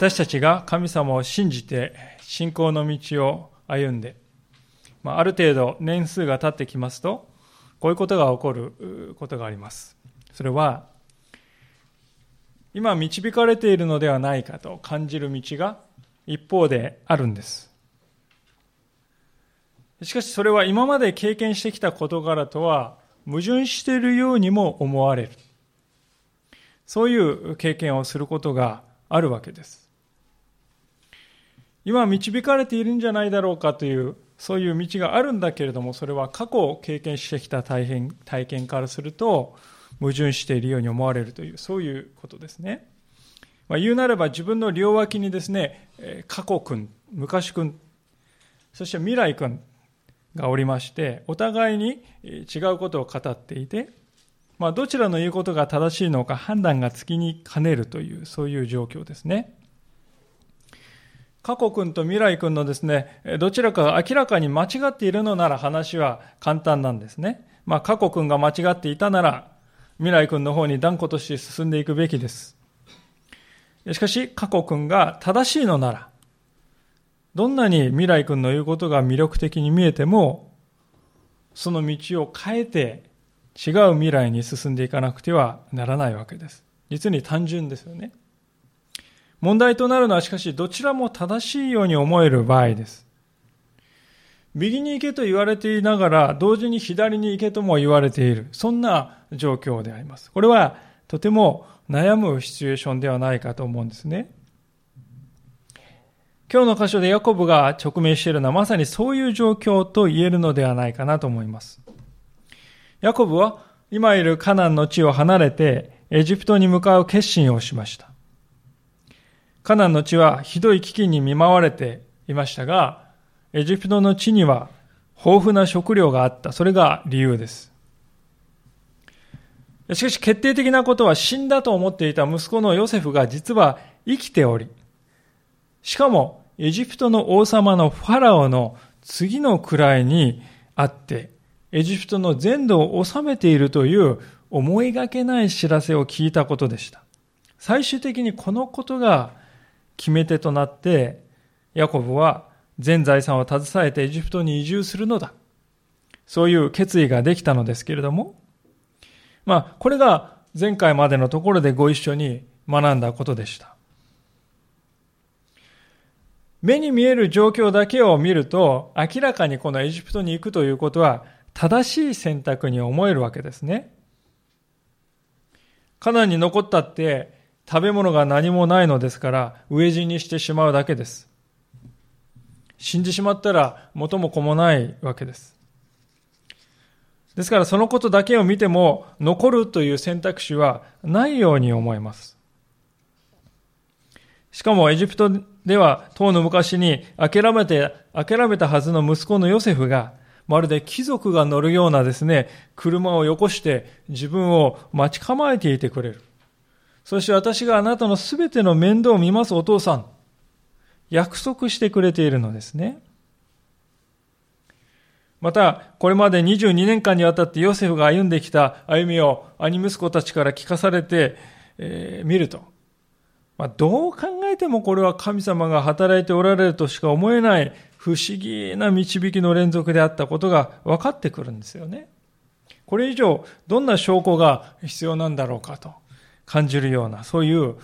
私たちが神様を信じて信仰の道を歩んで、まあ、ある程度年数が経ってきますと、こういうことが起こることがあります。それは、今導かれているのではないかと感じる道が一方であるんです。しかしそれは今まで経験してきた事柄とは矛盾しているようにも思われる。そういう経験をすることがあるわけです。今導かれているんじゃないだろうかというそういう道があるんだけれどもそれは過去を経験してきた体験体験からすると矛盾しているように思われるというそういうことですね。まあ、言うなれば自分の両脇にですね過去君昔君そして未来君がおりましてお互いに違うことを語っていてまあ、どちらの言うことが正しいのか判断がつきにかねるという、そういう状況ですね。過去君と未来君のですね、どちらかが明らかに間違っているのなら話は簡単なんですね。まあ、過去君が間違っていたなら、未来君の方に断固として進んでいくべきです。しかし、過去君が正しいのなら、どんなに未来君の言うことが魅力的に見えても、その道を変えて違う未来に進んでいかなくてはならないわけです。実に単純ですよね。問題となるのはしかしどちらも正しいように思える場合です。右に行けと言われていながら同時に左に行けとも言われている。そんな状況であります。これはとても悩むシチュエーションではないかと思うんですね。今日の箇所でヤコブが直面しているのはまさにそういう状況と言えるのではないかなと思います。ヤコブは今いるカナンの地を離れてエジプトに向かう決心をしました。カナンの地はひどい飢饉に見舞われていましたが、エジプトの地には豊富な食料があった。それが理由です。しかし決定的なことは死んだと思っていた息子のヨセフが実は生きており、しかもエジプトの王様のファラオの次の位にあって、エジプトの全土を治めているという思いがけない知らせを聞いたことでした。最終的にこのことが決め手となって、ヤコブは全財産を携えてエジプトに移住するのだ。そういう決意ができたのですけれども、まあ、これが前回までのところでご一緒に学んだことでした。目に見える状況だけを見ると、明らかにこのエジプトに行くということは正しい選択に思えるわけですね。カナンに残ったって食べ物が何もないのですから飢え死にしてしまうだけです。死んでしまったら元も子もないわけです。ですからそのことだけを見ても残るという選択肢はないように思えます。しかもエジプトでは当の昔に諦めて、諦めたはずの息子のヨセフがまるで貴族が乗るようなですね、車をよこして自分を待ち構えていてくれる。そして私があなたのすべての面倒を見ますお父さん。約束してくれているのですね。また、これまで22年間にわたってヨセフが歩んできた歩みを兄息子たちから聞かされて、えー、ると、まあ、どう考えてもこれは神様が働いておられるとしか思えない不思議な導きの連続であったことが分かってくるんですよね。これ以上どんな証拠が必要なんだろうかと感じるようなそういう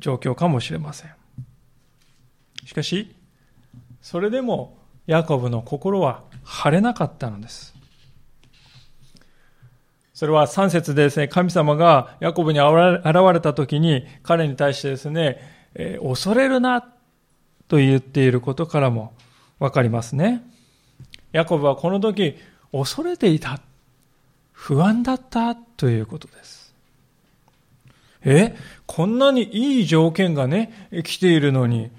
状況かもしれません。しかし、それでもヤコブの心は晴れなかったのです。それは3節でですね、神様がヤコブに現れた時に彼に対してですね、えー、恐れるなと言っていることからもわかりますね。ヤコブはこの時恐れていた。不安だったということです。えこんなにいい条件がね、来ているのに、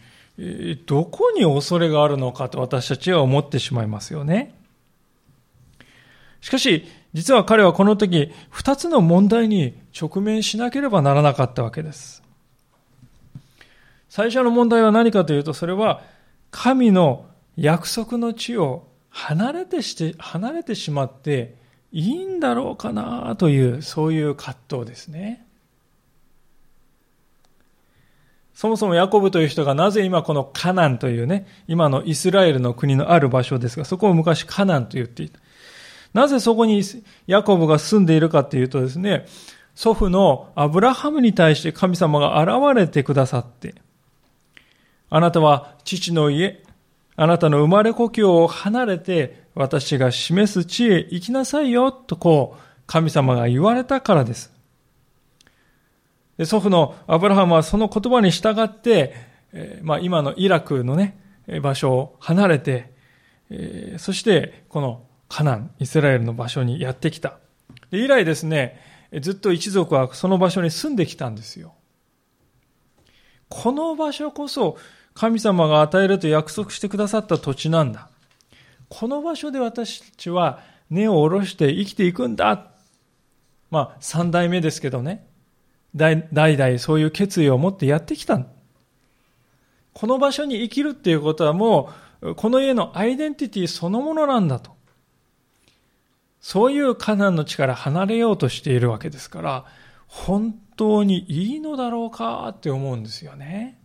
どこに恐れがあるのかと私たちは思ってしまいますよね。しかし、実は彼はこの時、二つの問題に直面しなければならなかったわけです。最初の問題は何かというと、それは神の約束の地を離れてして、離れてしまっていいんだろうかなという、そういう葛藤ですね。そもそもヤコブという人がなぜ今このカナンというね、今のイスラエルの国のある場所ですが、そこを昔カナンと言っていた。なぜそこにヤコブが住んでいるかというとですね、祖父のアブラハムに対して神様が現れてくださって、あなたは父の家、あなたの生まれ故郷を離れて私が示す地へ行きなさいよとこう神様が言われたからです。で祖父のアブラハムはその言葉に従って、えー、まあ、今のイラクのね、場所を離れて、えー、そしてこのカナン、イスラエルの場所にやってきた。で以来ですね、ずっと一族はその場所に住んできたんですよ。この場所こそ神様が与えると約束してくださった土地なんだ。この場所で私たちは根を下ろして生きていくんだ。まあ、三代目ですけどね。代々そういう決意を持ってやってきた。この場所に生きるっていうことはもう、この家のアイデンティティそのものなんだと。そういうカナンの地から離れようとしているわけですから、本当にいいのだろうかって思うんですよね。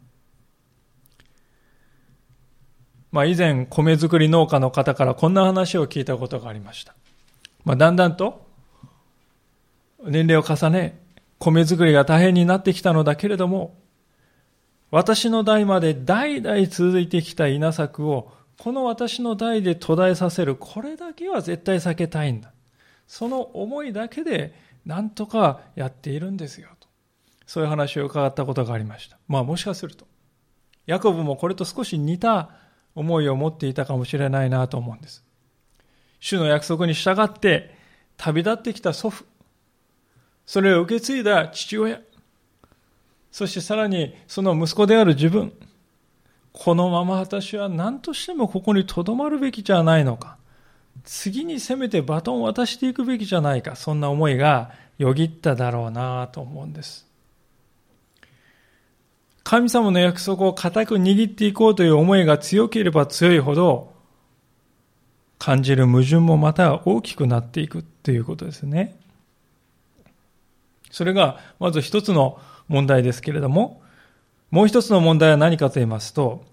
まあ以前米作り農家の方からこんな話を聞いたことがありました。まあだんだんと年齢を重ね、米作りが大変になってきたのだけれども、私の代まで代々続いてきた稲作を、この私の代で途絶えさせる、これだけは絶対避けたいんだ。その思いだけで、なんとかやっているんですよ。とそういう話を伺ったことがありました。まあもしかすると、ヤコブもこれと少し似た思いを持っていたかもしれないなと思うんです。主の約束に従って旅立ってきた祖父、それを受け継いだ父親、そしてさらにその息子である自分、このまま私は何としてもここに留まるべきじゃないのか。次にせめてバトンを渡していくべきじゃないか。そんな思いがよぎっただろうなと思うんです。神様の約束を固く握っていこうという思いが強ければ強いほど、感じる矛盾もまた大きくなっていくということですね。それが、まず一つの問題ですけれども、もう一つの問題は何かと言いますと、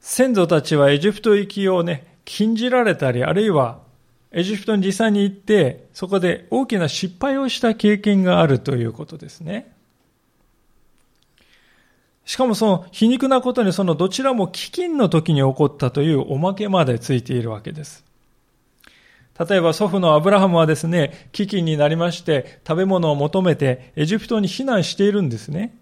先祖たちはエジプト行きをね、禁じられたり、あるいはエジプトに実際に行って、そこで大きな失敗をした経験があるということですね。しかもその皮肉なことにそのどちらも飢饉の時に起こったというおまけまでついているわけです。例えば祖父のアブラハムはですね、飢饉になりまして食べ物を求めてエジプトに避難しているんですね。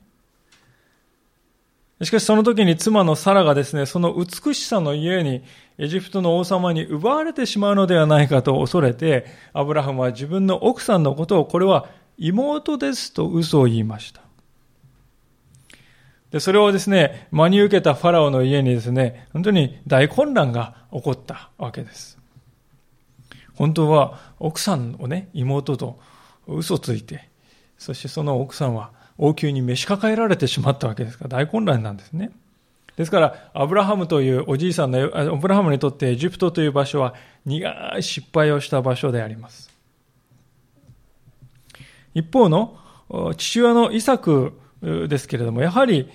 しかしその時に妻のサラがですね、その美しさの家にエジプトの王様に奪われてしまうのではないかと恐れて、アブラハムは自分の奥さんのことをこれは妹ですと嘘を言いました。で、それをですね、真に受けたファラオの家にですね、本当に大混乱が起こったわけです。本当は奥さんをね、妹と嘘ついて、そしてその奥さんは王宮に召し抱えられてしまったわけですから大混乱なんですね。ですから、アブラハムというおじいさんの、アブラハムにとってエジプトという場所は苦い失敗をした場所であります。一方の父親のイサクですけれども、やはり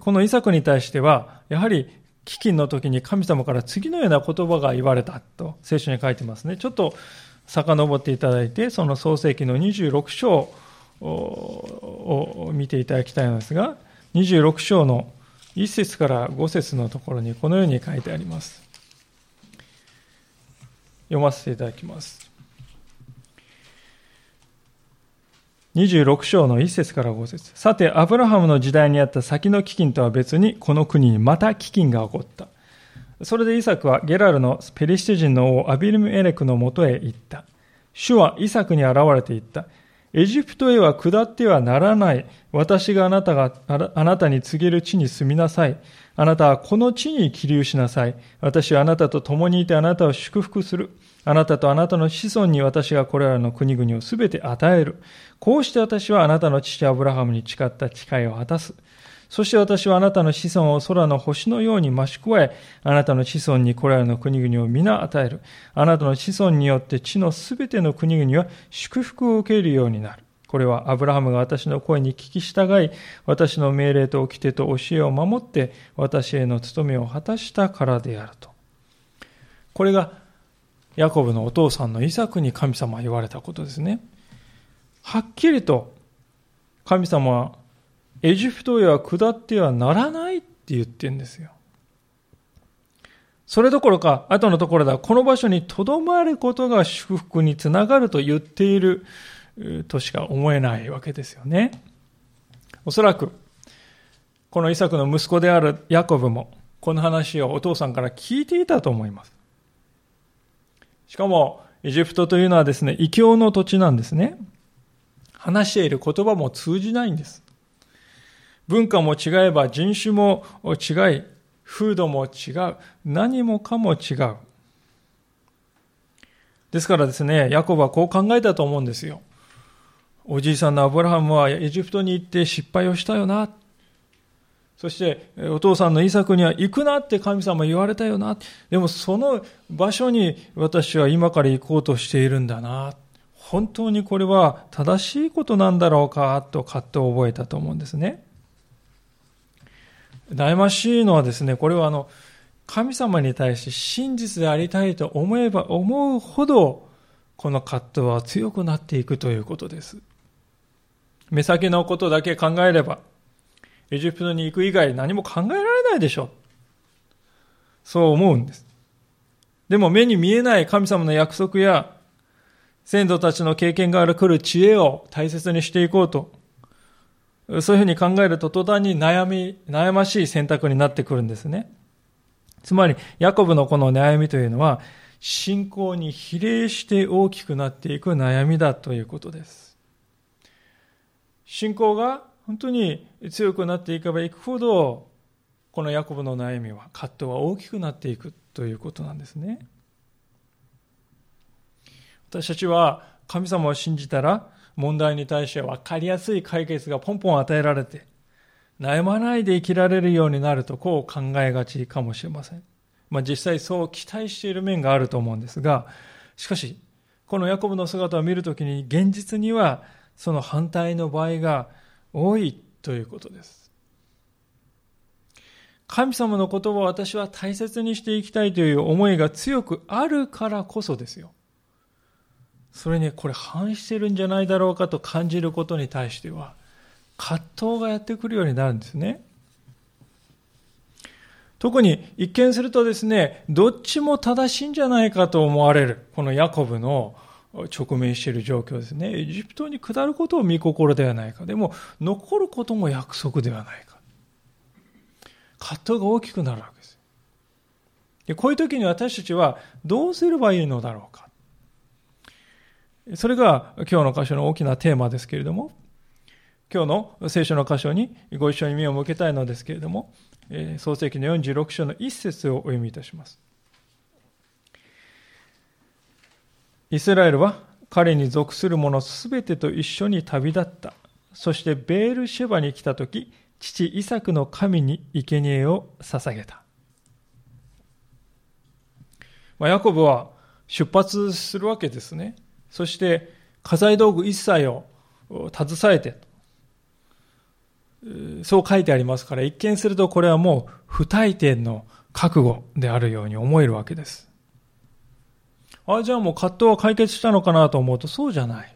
このイサクに対しては、やはり飢饉の時に神様から次のような言葉が言われたと聖書に書いてますね。ちょっと遡っていただいて、その創世記の26章を見ていただきたいのですが、26章の1節から5節のところにこのように書いてあります。読ませていただきます。26章の1節から5節さて、アブラハムの時代にあった先の飢饉とは別に、この国にまた飢饉が起こった。それでイサクはゲラルのペリシテ人の王アビルメエレクのもとへ行った。主はイサクに現れて言った。エジプトへは下ってはならない。私があなたが、あなたに告げる地に住みなさい。あなたはこの地に起立しなさい。私はあなたと共にいてあなたを祝福する。あなたとあなたの子孫に私がこれらの国々をすべて与える。こうして私はあなたの父アブラハムに誓った誓いを果たす。そして私はあなたの子孫を空の星のように増し加え、あなたの子孫にこれらの国々を皆与える。あなたの子孫によって地のすべての国々は祝福を受けるようになる。これはアブラハムが私の声に聞き従い、私の命令と掟と教えを守って、私への務めを果たしたからであると。これが、ヤコブのお父さんのイサクに神様は言われたことですね。はっきりと、神様は、エジプトへは下ってはならないって言ってるんですよ。それどころか、後のところでは、この場所に留まることが祝福につながると言っているとしか思えないわけですよね。おそらく、このイサクの息子であるヤコブも、この話をお父さんから聞いていたと思います。しかも、エジプトというのはですね、異教の土地なんですね。話している言葉も通じないんです。文化も違えば人種も違い、風土も違う、何もかも違う。ですからですね、ヤコブはこう考えたと思うんですよ。おじいさんのアブラハムはエジプトに行って失敗をしたよな。そしてお父さんのイサクには行くなって神様言われたよな。でもその場所に私は今から行こうとしているんだな。本当にこれは正しいことなんだろうかと葛藤を覚えたと思うんですね。悩ましいのはですね、これはあの、神様に対して真実でありたいと思えば思うほど、この葛藤は強くなっていくということです。目先のことだけ考えれば、エジプトに行く以外何も考えられないでしょう。そう思うんです。でも目に見えない神様の約束や先祖たちの経験がある来る知恵を大切にしていこうと、そういうふうに考えると途端に悩み、悩ましい選択になってくるんですね。つまり、ヤコブのこの悩みというのは、信仰に比例して大きくなっていく悩みだということです。信仰が本当に強くなっていけばいくほど、このヤコブの悩みは、葛藤は大きくなっていくということなんですね。私たちは神様を信じたら、問題に対して分かりやすい解決がポンポン与えられて、悩まないで生きられるようになると、こう考えがちかもしれません。まあ実際そう期待している面があると思うんですが、しかし、このヤコブの姿を見るときに、現実にはその反対の場合が多いということです。神様の言葉を私は大切にしていきたいという思いが強くあるからこそですよ。それにこれ反してるんじゃないだろうかと感じることに対しては葛藤がやってくるようになるんですね。特に一見するとですね、どっちも正しいんじゃないかと思われる、このヤコブの直面している状況ですね。エジプトに下ることを見心ではないか。でも、残ることも約束ではないか。葛藤が大きくなるわけです。でこういう時に私たちはどうすればいいのだろうか。それが今日の箇所の大きなテーマですけれども、今日の聖書の箇所にご一緒に目を向けたいのですけれども、創世記の46章の一節をお読みいたします。イスラエルは彼に属する者すべてと一緒に旅立った。そしてベールシェバに来たとき、父イサクの神に生贄を捧げた。まあ、ヤコブは出発するわけですね。そして家財道具一切を携えて、そう書いてありますから、一見するとこれはもう不退転の覚悟であるように思えるわけです。あ、じゃあもう葛藤は解決したのかなと思うとそうじゃない。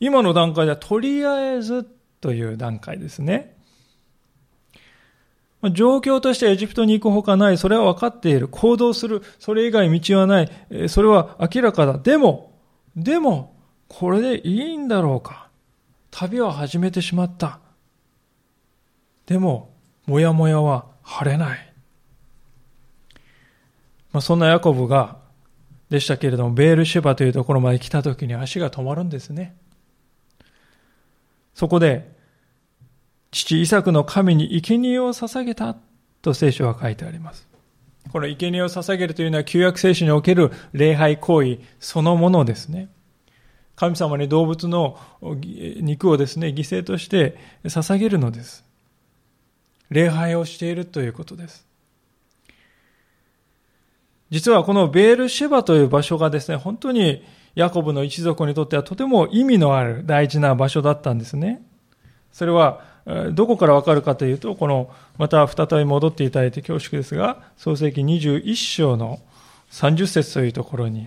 今の段階ではとりあえずという段階ですね。状況としてエジプトに行くほかない。それは分かっている。行動する。それ以外道はない。それは明らかだ。でも、でも、これでいいんだろうか。旅は始めてしまった。でも、もやもやは晴れない。まあ、そんなヤコブがでしたけれども、ベールシェバというところまで来た時に足が止まるんですね。そこで、父イサクの神に生贄を捧げたと聖書は書いてあります。この生贄を捧げるというのは旧約聖書における礼拝行為そのものですね。神様に動物の肉をですね、犠牲として捧げるのです。礼拝をしているということです。実はこのベールシェバという場所がですね、本当にヤコブの一族にとってはとても意味のある大事な場所だったんですね。それは、どこからわかるかというと、この、また再び戻っていただいて恐縮ですが、創世記21章の30節というところに、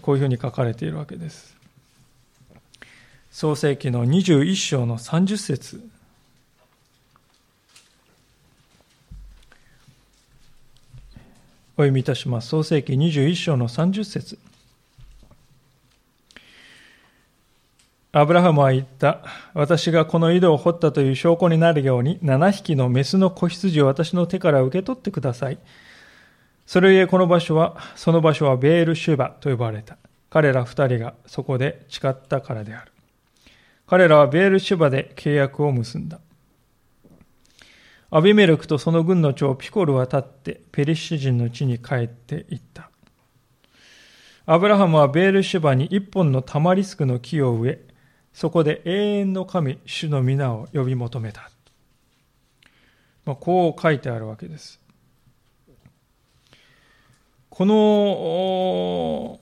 こういうふうに書かれているわけです。創世記の21章の30節お読みいたします。創世記21章の30節アブラハムは言った。私がこの井戸を掘ったという証拠になるように、7匹のメスの子羊を私の手から受け取ってください。それゆえこの場所は、その場所はベールシュバと呼ばれた。彼ら二人がそこで誓ったからである。彼らはベールシュバで契約を結んだ。アビメルクとその軍の長ピコルは立ってペリシ人の地に帰っていった。アブラハムはベールシュバに一本のタマリスクの木を植え、そこで永遠の神、主の皆を呼び求めた。まあ、こう書いてあるわけです。この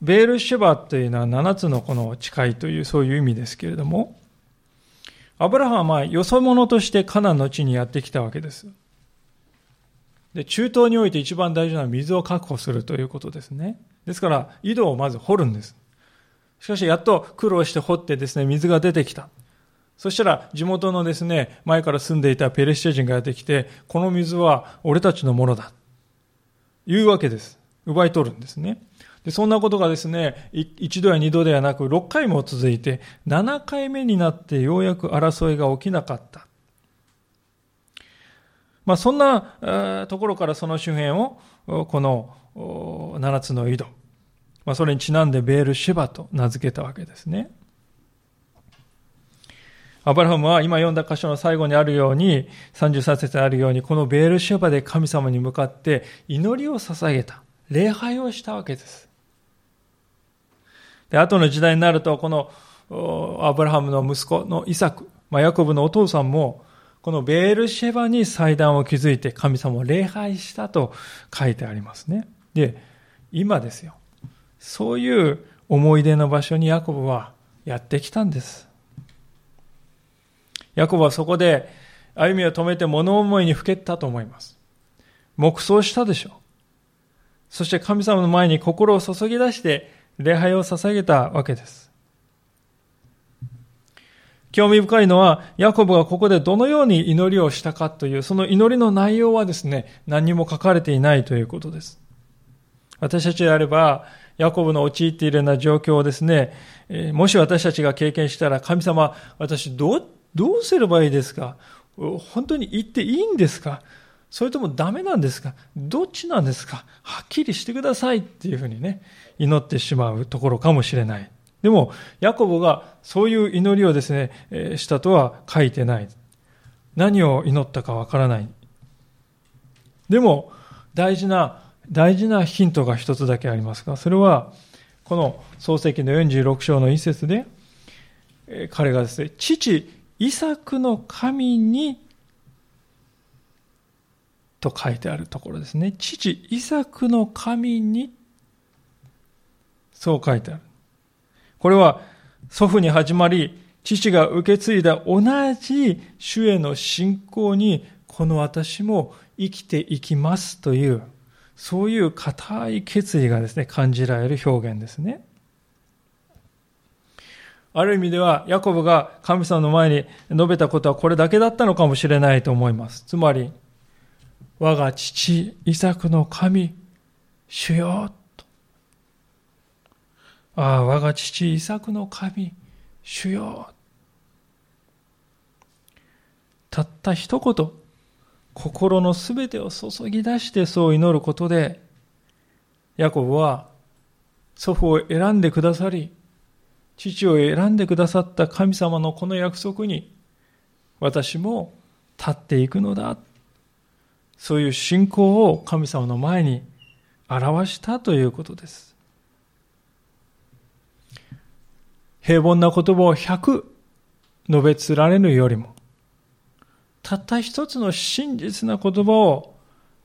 ベールシェバというのは7つのこの誓いというそういう意味ですけれども、アブラハムはよそ者としてカナンの地にやってきたわけです。で、中東において一番大事なのは水を確保するということですね。ですから、井戸をまず掘るんです。しかし、やっと苦労して掘ってですね、水が出てきた。そしたら、地元のですね、前から住んでいたペレシテ人がやってきて、この水は俺たちのものだ。言うわけです。奪い取るんですね。でそんなことがですね、一度や二度ではなく、六回も続いて、七回目になってようやく争いが起きなかった。まあ、そんなところからその周辺を、この七つの井戸、まあ、それにちなんでベールシェバと名付けたわけですね。アブラハムは今読んだ箇所の最後にあるように、33節にあるように、このベールシェバで神様に向かって祈りを捧げた。礼拝をしたわけです。で、後の時代になると、このアブラハムの息子のイサク、まあ、ヤコブのお父さんも、このベールシェバに祭壇を築いて神様を礼拝したと書いてありますね。で、今ですよ。そういう思い出の場所にヤコブはやってきたんです。ヤコブはそこで歩みを止めて物思いにふけったと思います。黙想したでしょう。そして神様の前に心を注ぎ出して礼拝を捧げたわけです。興味深いのは、ヤコブがここでどのように祈りをしたかという、その祈りの内容はですね、何にも書かれていないということです。私たちであれば、ヤコブの陥っているような状況をですね、もし私たちが経験したら、神様、私どう、どうすればいいですか？本当に言っていいんですか？それともダメなんですか？どっちなんですか？はっきりしてくださいっていうふうにね、祈ってしまうところかもしれない。でも、ヤコブがそういう祈りをですね、えしたとは書いてない。何を祈ったかわからない。でも、大事な、大事なヒントが一つだけありますが、それは、この創世記の46章の一節で、彼がですね、父、イサクの神にと書いてあるところですね。父、イサクの神に、そう書いてある。これは祖父に始まり、父が受け継いだ同じ主への信仰に、この私も生きていきますという、そういう固い決意がですね、感じられる表現ですね。ある意味では、ヤコブが神様の前に述べたことはこれだけだったのかもしれないと思います。つまり、我が父、イサクの神、主よ、と。ああ、我が父、イサクの神、主よ。たった一言、心のすべてを注ぎ出してそう祈ることで、ヤコブは祖父を選んでくださり、父を選んでくださった神様のこの約束に、私も立っていくのだそういう信仰を神様の前に表したということです。平凡な言葉を100述べつられるよりも、たった一つの真実な言葉を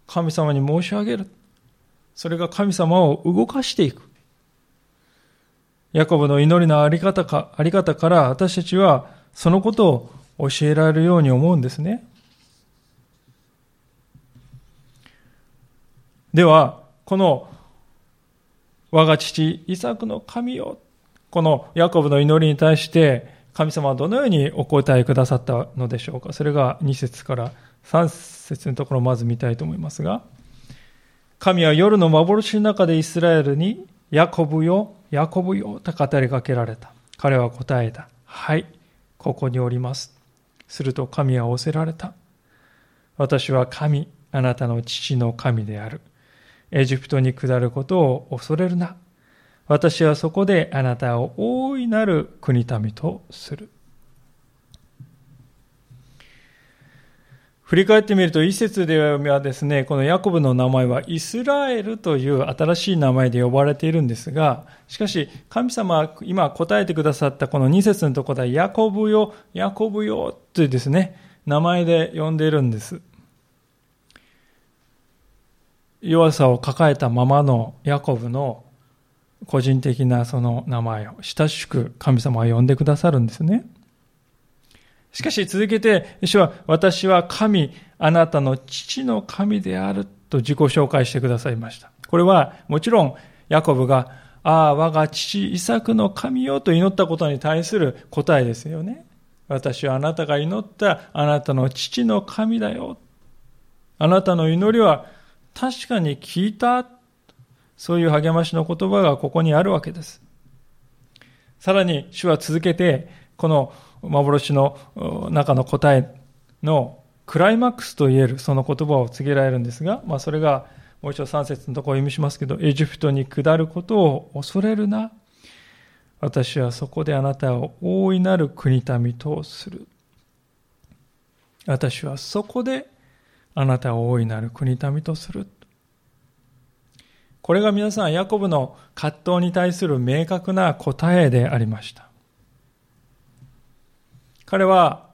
神様に申し上げる。それが神様を動かしていく。ヤコブの祈りのあり方か、あり方から私たちはそのことを教えられるように思うんですね。では、この我が父イサクの神よ、このヤコブの祈りに対して神様はどのようにお答えくださったのでしょうか？それが2節から3節のところをまず見たいと思いますが、神は夜の幻の中でイスラエルにヤコブよ、ヤコブよと語りかけられた。彼は答えた。はい、ここにおります。すると神は仰せられた。私は神、あなたの父の神である。エジプトに下ることを恐れるな。私はそこであなたを大いなる国民とする。振り返ってみると、一節ではですね、このヤコブの名前はイスラエルという新しい名前で呼ばれているんですが、しかし、神様は今答えてくださったこの二節のところで、ヤコブよ、ヤコブよというですね、名前で呼んでいるんです。弱さを抱えたままのヤコブの個人的なその名前を親しく神様は呼んでくださるんですね。しかし続けて、主は私は神、あなたの父の神であると自己紹介してくださいました。これはもちろんヤコブが、ああ、我が父イサクの神よと祈ったことに対する答えですよね。私はあなたが祈ったあなたの父の神だよ。あなたの祈りは確かに聞いた。そういう励ましの言葉がここにあるわけです。さらに主は続けて、この幻の中の答えのクライマックスと言えるその言葉を告げられるんですが、まあ、それがもう一度3節のところを読みしますけど、エジプトに下ることを恐れるな。私はそこであなたを大いなる国民とする。私はそこであなたを大いなる国民とする。これが皆さん、ヤコブの葛藤に対する明確な答えでありました。彼は、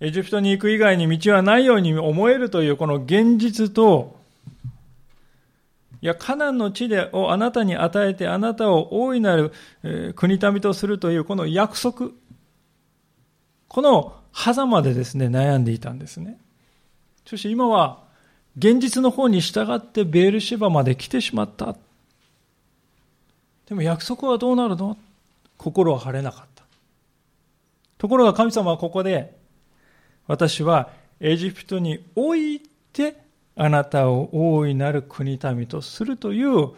エジプトに行く以外に道はないように思えるというこの現実と、いや、カナンの地でをあなたに与えて、あなたを大いなる国民とするというこの約束、この狭間でですね、悩んでいたんですね。そして今は、現実の方に従ってベールシェバまで来てしまった。でも約束はどうなるの？心は晴れなかった。ところが神様はここで、私はエジプトにおいてあなたを大いなる国民とするという、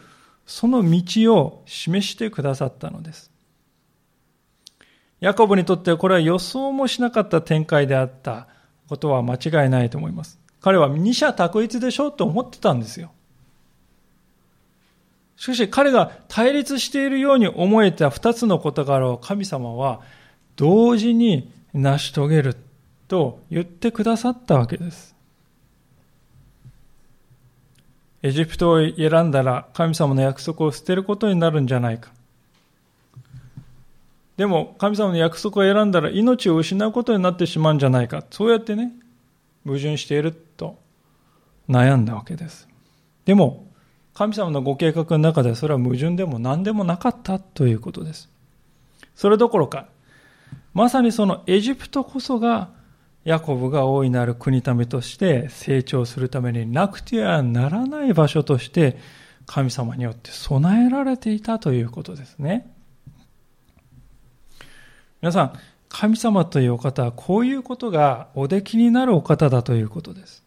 その道を示してくださったのです。ヤコブにとってはこれは予想もしなかった展開であったことは間違いないと思います。彼は二者択一でしょうと思ってたんですよ。しかし彼が対立しているように思えた二つの事柄を神様は同時に成し遂げると言ってくださったわけです。エジプトを選んだら神様の約束を捨てることになるんじゃないか。でも神様の約束を選んだら命を失うことになってしまうんじゃないか。そうやってね、矛盾していると悩んだわけです。でも、神様のご計画の中ではそれは矛盾でも何でもなかったということです。それどころか、まさにそのエジプトこそがヤコブが大いなる国民として成長するためになくてはならない場所として神様によって備えられていたということですね。皆さん、神様というお方はこういうことがおできになるお方だということです。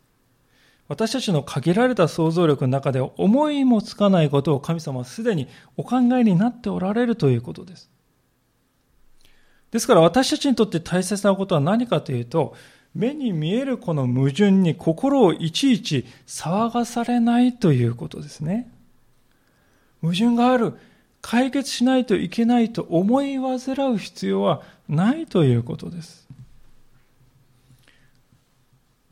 私たちの限られた想像力の中で思いもつかないことを神様はすでにお考えになっておられるということです。ですから私たちにとって大切なことは何かというと、目に見えるこの矛盾に心をいちいち騒がされないということですね。矛盾がある。解決しないといけないと思い煩う必要はないということです。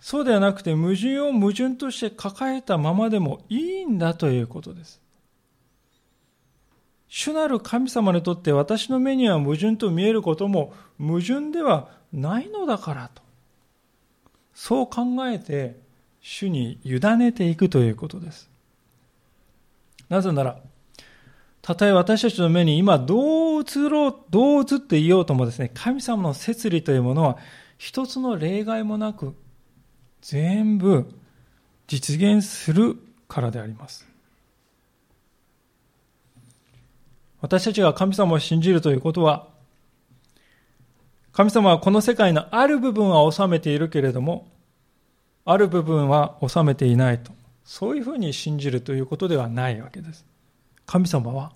そうではなくて矛盾を矛盾として抱えたままでもいいんだということです。主なる神様にとって私の目には矛盾と見えることも矛盾ではないのだからと。そう考えて主に委ねていくということです。なぜなら、たとえ私たちの目に今どう映ろう、どう映っていようともですね、神様の摂理というものは一つの例外もなく全部実現するからであります。私たちが神様を信じるということは、神様はこの世界のある部分は収めているけれども、ある部分は収めていないと。そういうふうに信じるということではないわけです。神様は、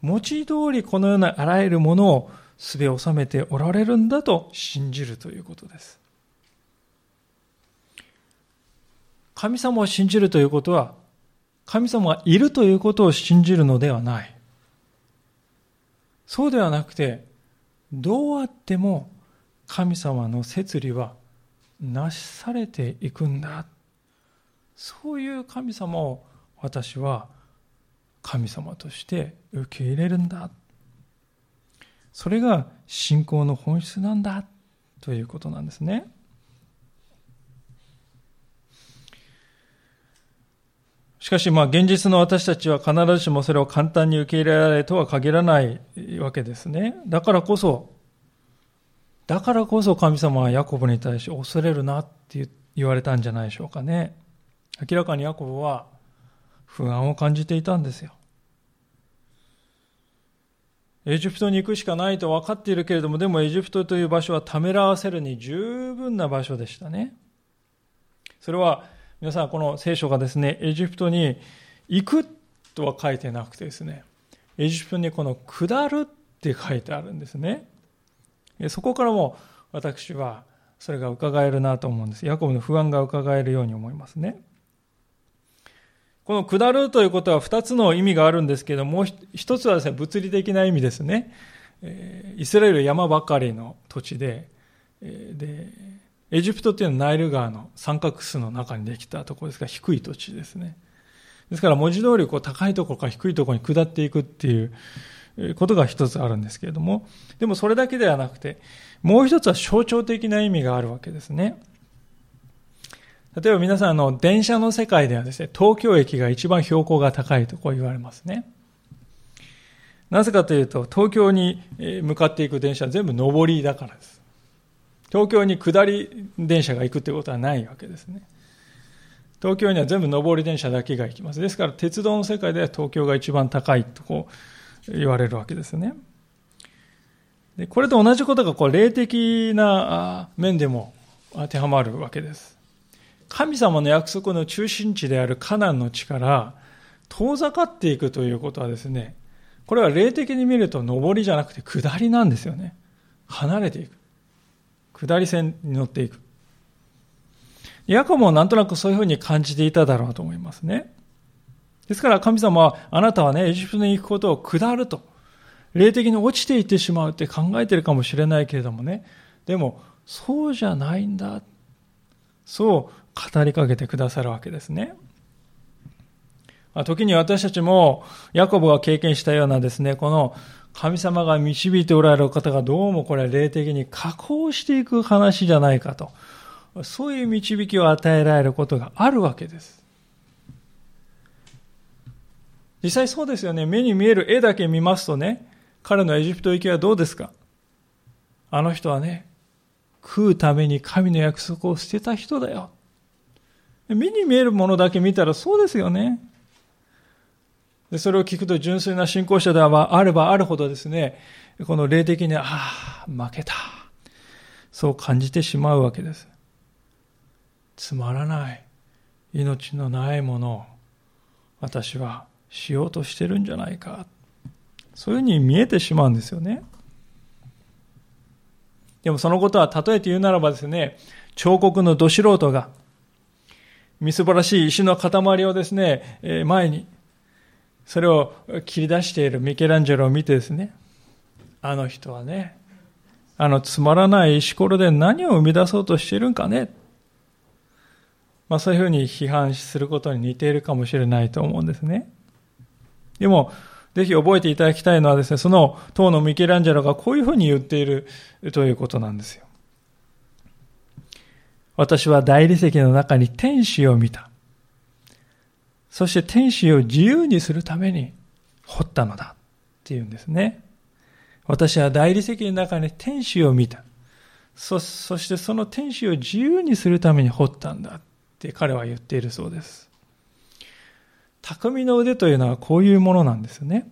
文字通りこのようなあらゆるものをすべ収めておられるんだと信じるということです。神様を信じるということは、神様がいるということを信じるのではない。そうではなくて、どうあっても神様の摂理はなしされていくんだ。そういう神様を私は神様として受け入れるんだ。それが信仰の本質なんだということなんですね。しかし、まあ、現実の私たちは必ずしもそれを簡単に受け入れられとは限らないわけですね。だからこそ、だからこそ神様はヤコブに対して恐れるなって言われたんじゃないでしょうかね。明らかにヤコブは不安を感じていたんですよ。エジプトに行くしかないと分かっているけれども、でもエジプトという場所はためらわせるに十分な場所でしたね。それは皆さん、この聖書がですね、エジプトに行くとは書いてなくてですね、エジプトにこの下るって書いてあるんですね。そこからも私はそれが伺えるなと思うんです。ヤコブの不安が伺えるように思いますね。この下るということは2つの意味があるんですけども、もう一つはですね、物理的な意味ですね。えイスラエル山ばかりの土地で、えで、エジプトっていうのはナイル川の三角巣の中にできたところですから低い土地ですね。ですから文字通りこう高いところから低いところに下っていくっていうことが一つあるんですけれども、でもそれだけではなくて、もう一つは象徴的な意味があるわけですね。例えば皆さん、あの、電車の世界ではですね、東京駅が一番標高が高いとこう言われますね。なぜかというと、東京に向かっていく電車は全部上りだからです。東京に下り電車が行くということはないわけですね。東京には全部上り電車だけが行きます。ですから鉄道の世界では東京が一番高いとこう言われるわけですね。でこれと同じことがこう霊的な面でも当てはまるわけです。神様の約束の中心地であるカナンの地から遠ざかっていくということはですね、これは霊的に見ると上りじゃなくて下りなんですよね。離れていく。下り線に乗っていく。ヤコブもなんとなくそういうふうに感じていただろうと思いますね。ですから神様は、あなたはね、エジプトに行くことを下ると、霊的に落ちていってしまうって考えてるかもしれないけれどもね、でも、そうじゃないんだ。そう語りかけてくださるわけですね。時に私たちも、ヤコブが経験したようなですね、この神様が導いておられる方がどうもこれ霊的に加工していく話じゃないかと。そういう導きを与えられることがあるわけです。実際そうですよね。目に見える絵だけ見ますとね、彼のエジプト行きはどうですか？あの人はね、食うために神の約束を捨てた人だよ。目に見えるものだけ見たらそうですよね。でそれを聞くと純粋な信仰者ではあればあるほどですね、この霊的に、ああ、負けた。そう感じてしまうわけです。つまらない。命のないものを私はしようとしてるんじゃないか。そういうふうに見えてしまうんですよね。でもそのことは例えて言うならばですね、彫刻のど素人が、みすぼらしい石の塊をですね、前に、それを切り出しているミケランジェロを見てですね、あの人はね、あのつまらない石ころで何を生み出そうとしているんかね。まあそういうふうに批判することに似ているかもしれないと思うんですね。でも、ぜひ覚えていただきたいのはですね、その当のミケランジェロがこういうふうに言っているということなんですよ。私は大理石の中に天使を見た。そして天使を自由にするために掘ったのだっていうんですね。私は大理石の中に天使を見た。そ、そしてその天使を自由にするために掘ったんだって彼は言っているそうです。匠の腕というのはこういうものなんですよね。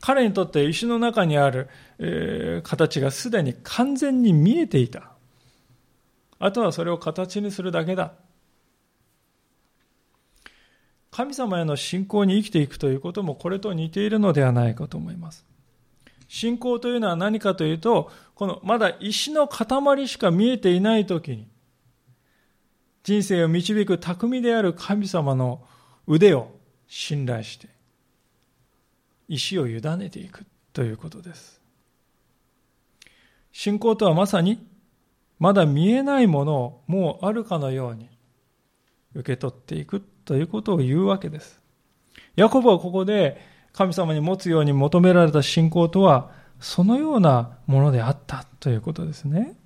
彼にとって石の中にある、えー、形がすでに完全に見えていた。あとはそれを形にするだけだ。神様への信仰に生きていくということもこれと似ているのではないかと思います。信仰というのは何かというと、このまだ石の塊しか見えていないときに、人生を導く匠である神様の腕を信頼して、石を委ねていくということです。信仰とはまさに、まだ見えないものをもうあるかのように受け取っていくということを言うわけです。ヤコブはここで神様に持つように求められた信仰とは、そのようなものであったということですね。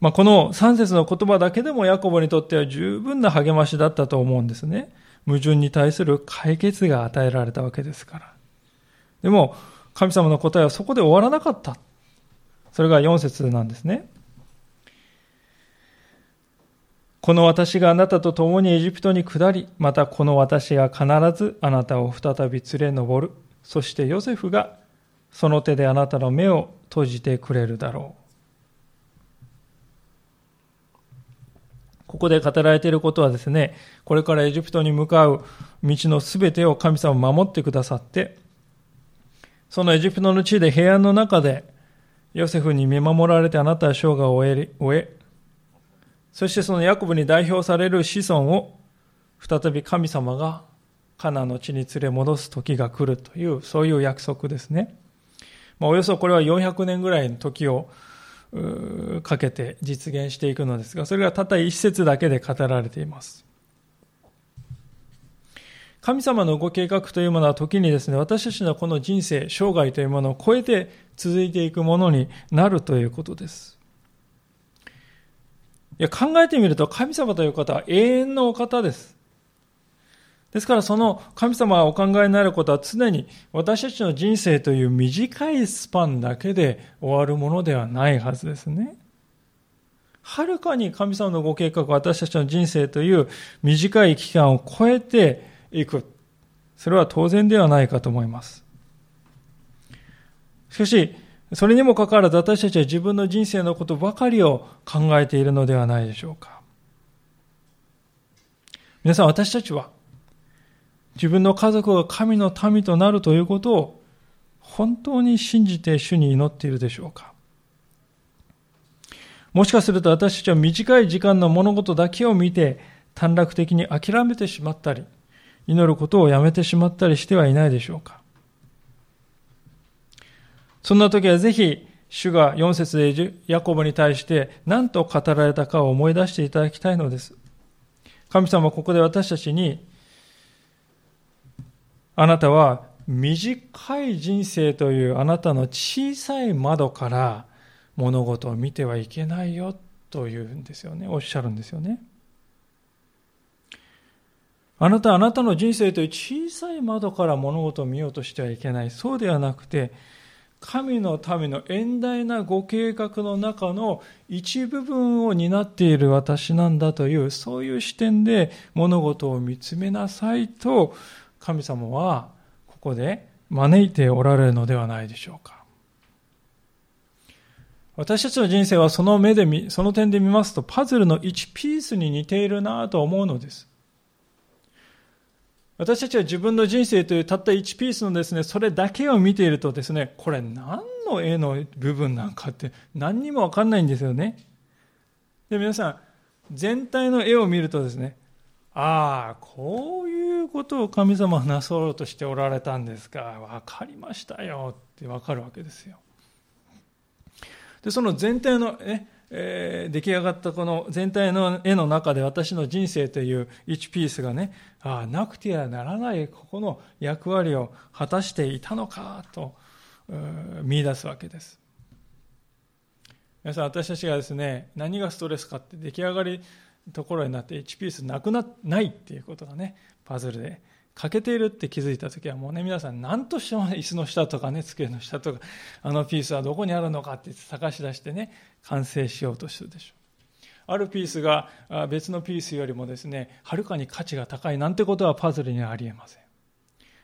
まあ、この3節の言葉だけでもヤコブにとっては十分な励ましだったと思うんですね。矛盾に対する解決が与えられたわけですから。でも、神様の答えはそこで終わらなかった。それが4節なんですね。この私があなたと共にエジプトに下り、またこの私が必ずあなたを再び連れ上る。そしてヨセフがその手であなたの目を閉じてくれるだろう。ここで語られていることはですね、これからエジプトに向かう道のすべてを神様守ってくださって、そのエジプトの地で平安の中で、ヨセフに見守られてあなたは生涯を終え、そしてそのヤコブに代表される子孫を再び神様がカナの地に連れ戻す時が来るという、そういう約束ですね。まあ、およそこれは400年ぐらいの時をかけて実現していくのですが、それがたった一節だけで語られています。神様のご計画というものは時にですね、私たちのこの人生、生涯というものを超えて続いていくものになるということです。いや、考えてみると神様という方は永遠のお方です。ですからその神様がお考えになることは常に私たちの人生という短いスパンだけで終わるものではないはずですね。はるかに神様のご計画私たちの人生という短い期間を超えていく。それは当然ではないかと思います。しかし、それにもかかわらず私たちは自分の人生のことばかりを考えているのではないでしょうか。皆さん私たちは自分の家族が神の民となるということを本当に信じて主に祈っているでしょうか？もしかすると私たちは短い時間の物事だけを見て短絡的に諦めてしまったり祈ることをやめてしまったりしてはいないでしょうか？そんな時はぜひ、主が4節でヤコブに対して何と語られたかを思い出していただきたいのです。神様はここで私たちに、あなたは短い人生というあなたの小さい窓から物事を見てはいけないよというんですよね。おっしゃるんですよね。あなたはあなたの人生という小さい窓から物事を見ようとしてはいけない。そうではなくて、神のための遠大なご計画の中の一部分を担っている私なんだという、そういう視点で物事を見つめなさいと、神様はここで招いておられるのではないでしょうか。私たちの人生はその目で見、その点で見ますと、パズルの1ピースに似ているなと思うのです。私たちは自分の人生というたった1ピースのですね、それだけを見ているとですね、これ何の絵の部分なんかって何にもわかんないんですよね。で、皆さん、全体の絵を見るとですね、ああ、こういうことを神様はなさろうとしておられたんですか。わかりましたよってわかるわけですよ。で、その全体の、ね、えー、出来上がったこの全体の絵の中で私の人生という1ピースがね、ああ、なくてはならないここの役割を果たしていたのかと見出すわけです。皆さん、私たちがですね、何がストレスかって出来上がりところになって1ピースなくなないっていうことがねパズルで欠けているって気づいた時はもうね皆さん何としても椅子の下とかね机の下とかあのピースはどこにあるのかって探し出してね完成しようとするでしょう。あるピースが別のピースよりもですねはるかに価値が高いなんてことはパズルにはありえません。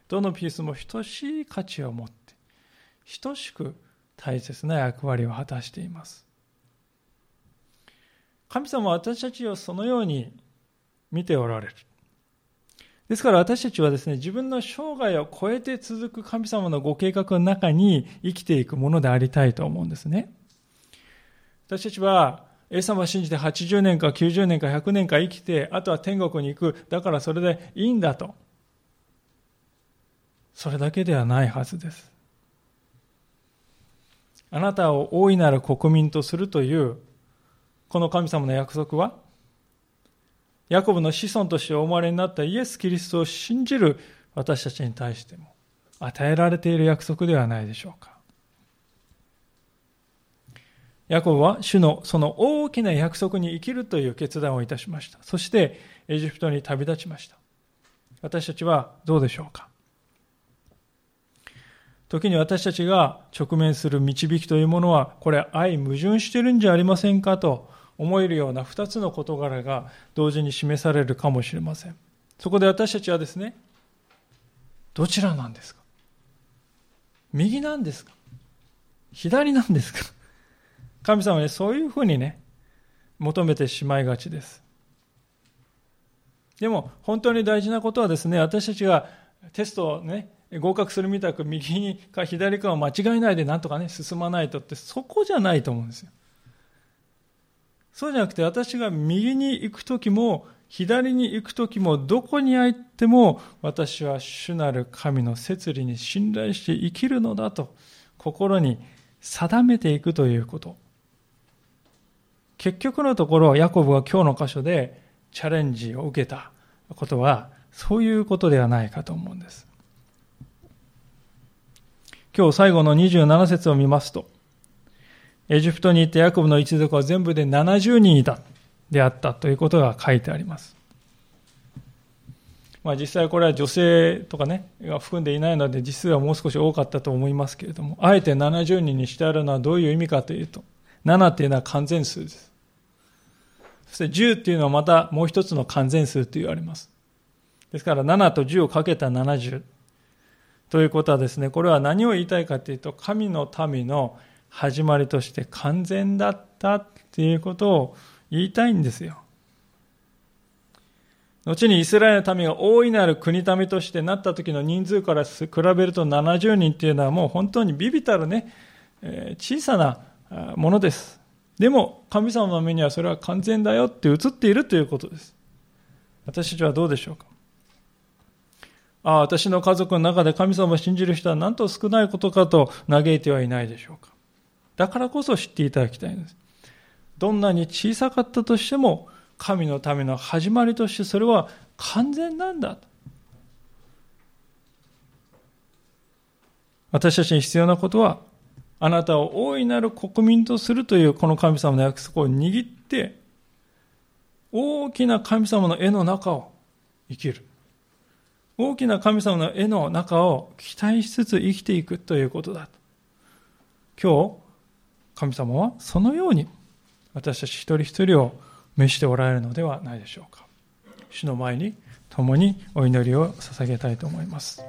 どのピースも等しい価値を持って等しく大切な役割を果たしています。神様は私たちをそのように見ておられるですから私たちはですね、自分の生涯を超えて続く神様のご計画の中に生きていくものでありたいと思うんですね。私たちは、イエス様を信じて80年か90年か100年か生きて、あとは天国に行く。だからそれでいいんだと。それだけではないはずです。あなたを大いなる国民とするという、この神様の約束は、ヤコブの子孫としてお生まれになったイエス・キリストを信じる私たちに対しても与えられている約束ではないでしょうか。ヤコブは主のその大きな約束に生きるという決断をいたしました。そしてエジプトに旅立ちました。私たちはどうでしょうか時に私たちが直面する導きというものは、これ相矛盾してるんじゃありませんかと思えるような2つの事柄が同時に示されるかもしれません。そこで私たちはですね、どちらなんですか？右なんですか？左なんですか？神様にそういうふうにね、求めてしまいがちです。でも、本当に大事なことはですね、私たちがテストをね、合格するみたく右か左かを間違えないでなんとかね、進まないとって、そこじゃないと思うんですよ。そうじゃなくて私が右に行く時も左に行く時もどこに入っても私は主なる神の摂理に信頼して生きるのだと心に定めていくということ。結局のところヤコブが今日の箇所でチャレンジを受けたことはそういうことではないかと思うんです。今日最後の27節を見ますとエジプトに行ったヤコブの一族は全部で70人いた、であったということが書いてあります。まあ実際これは女性とかね、が含んでいないので実数はもう少し多かったと思いますけれども、あえて70人にしてあるのはどういう意味かというと、7っていうのは完全数です。そして10っていうのはまたもう一つの完全数と言われます。ですから7と10をかけた70。ということはですね、これは何を言いたいかというと、神の民の始まりとして完全だったっていうことを言いたいんですよ。後にイスラエルの民が大いなる国民としてなった時の人数から比べると70人っていうのはもう本当にビビたるね、え小さなものです。でも神様の目にはそれは完全だよって映っているということです。私たちはどうでしょうか？ああ、私の家族の中で神様を信じる人はなんと少ないことかと嘆いてはいないでしょうかだからこそ知っていただきたいんです。どんなに小さかったとしても、神のための始まりとしてそれは完全なんだ。私たちに必要なことは、あなたを大いなる国民とするというこの神様の約束を握って、大きな神様の絵の中を生きる。大きな神様の絵の中を期待しつつ生きていくということだ。今日、神様はそのように私たち一人一人を召しておられるのではないでしょうか。主の前に共にお祈りを捧げたいと思います。